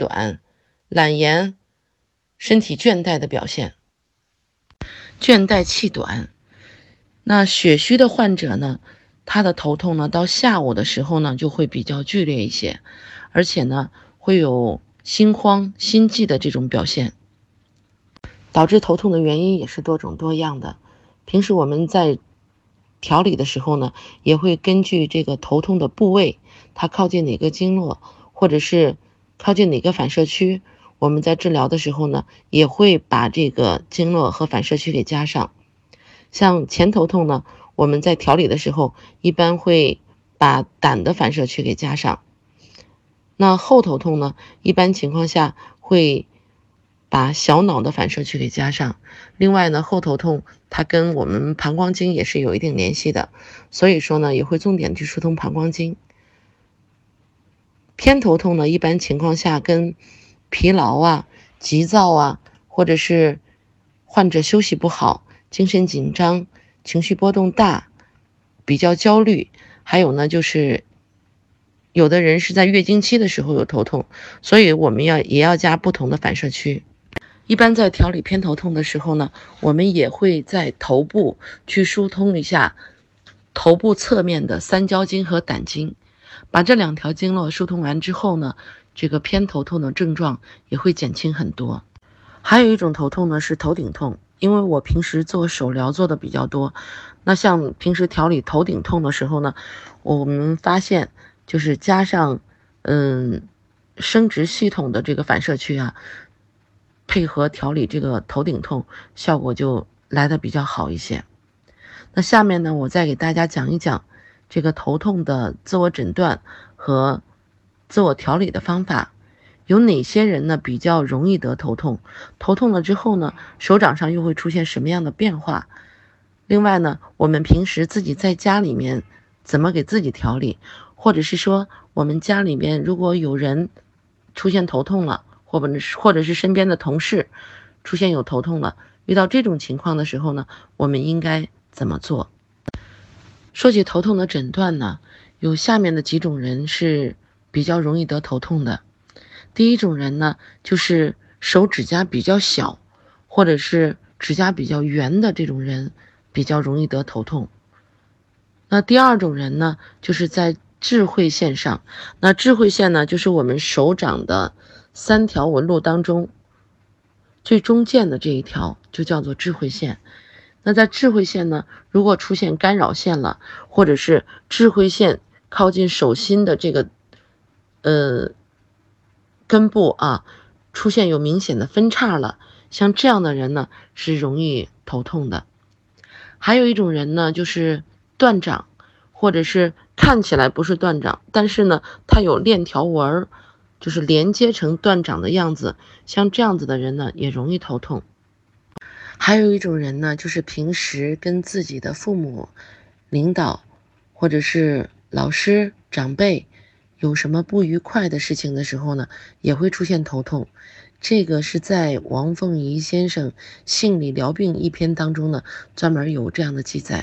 短、懒言、身体倦怠的表现。倦怠气短，那血虚的患者呢，他的头痛呢，到下午的时候呢，就会比较剧烈一些，而且呢，会有心慌、心悸的这种表现。导致头痛的原因也是多种多样的。平时我们在调理的时候呢，也会根据这个头痛的部位，它靠近哪个经络，或者是靠近哪个反射区，我们在治疗的时候呢，也会把这个经络和反射区给加上。像前头痛呢，我们在调理的时候，一般会把胆的反射区给加上。那后头痛呢，一般情况下会。把小脑的反射区给加上，另外呢，后头痛它跟我们膀胱经也是有一定联系的，所以说呢，也会重点去疏通膀胱经。偏头痛呢，一般情况下跟疲劳啊、急躁啊，或者是患者休息不好、精神紧张、情绪波动大、比较焦虑，还有呢就是。有的人是在月经期的时候有头痛，所以我们要也要加不同的反射区。一般在调理偏头痛的时候呢，我们也会在头部去疏通一下头部侧面的三焦经和胆经，把这两条经络疏通完之后呢，这个偏头痛的症状也会减轻很多。还有一种头痛呢是头顶痛，因为我平时做手疗做的比较多，那像平时调理头顶痛的时候呢，我们发现就是加上嗯生殖系统的这个反射区啊。配合调理这个头顶痛，效果就来的比较好一些。那下面呢，我再给大家讲一讲这个头痛的自我诊断和自我调理的方法。有哪些人呢比较容易得头痛？头痛了之后呢，手掌上又会出现什么样的变化？另外呢，我们平时自己在家里面怎么给自己调理？或者是说，我们家里面如果有人出现头痛了？或者或者是身边的同事出现有头痛了，遇到这种情况的时候呢，我们应该怎么做？说起头痛的诊断呢，有下面的几种人是比较容易得头痛的。第一种人呢，就是手指甲比较小，或者是指甲比较圆的这种人，比较容易得头痛。那第二种人呢，就是在智慧线上，那智慧线呢，就是我们手掌的。三条纹路当中，最中间的这一条就叫做智慧线。那在智慧线呢，如果出现干扰线了，或者是智慧线靠近手心的这个呃根部啊，出现有明显的分叉了，像这样的人呢，是容易头痛的。还有一种人呢，就是断掌，或者是看起来不是断掌，但是呢，它有链条纹儿。就是连接成断掌的样子，像这样子的人呢，也容易头痛。还有一种人呢，就是平时跟自己的父母、领导或者是老师、长辈有什么不愉快的事情的时候呢，也会出现头痛。这个是在王凤仪先生《性理疗病》一篇当中呢，专门有这样的记载。